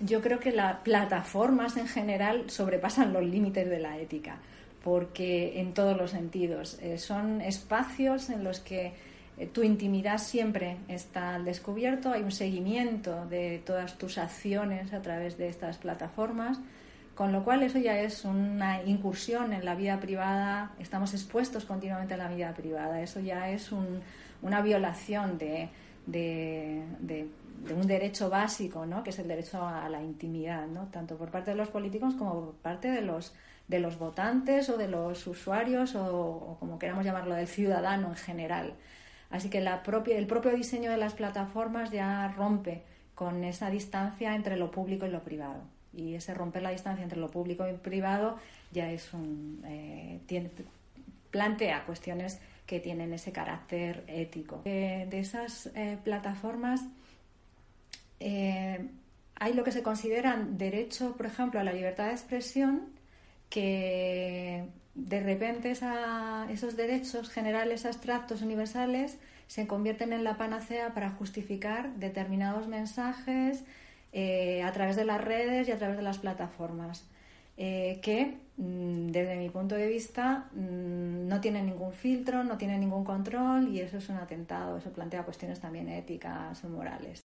yo creo que las plataformas en general sobrepasan los límites de la ética, porque en todos los sentidos eh, son espacios en los que eh, tu intimidad siempre está al descubierto, hay un seguimiento de todas tus acciones a través de estas plataformas, con lo cual eso ya es una incursión en la vida privada, estamos expuestos continuamente a la vida privada, eso ya es una violación de, de de un derecho básico, ¿no? que es el derecho a la intimidad, ¿no? tanto por parte de los políticos como por parte de los, de los votantes o de los usuarios o, como queramos llamarlo, del ciudadano en general. Así que la propia, el propio diseño de las plataformas ya rompe con esa distancia entre lo público y lo privado. Y ese romper la distancia entre lo público y privado ya es un, eh, plantea cuestiones que tienen ese carácter ético. Eh, de esas eh, plataformas eh, hay lo que se consideran derecho, por ejemplo, a la libertad de expresión, que de repente esos derechos generales, abstractos, universales, se convierten en la panacea para justificar determinados mensajes a través de las redes y a través de las plataformas, eh, que mm, desde mi punto de vista mm, no tienen ningún filtro, no tienen ningún control y eso es un atentado, eso plantea cuestiones también éticas o morales.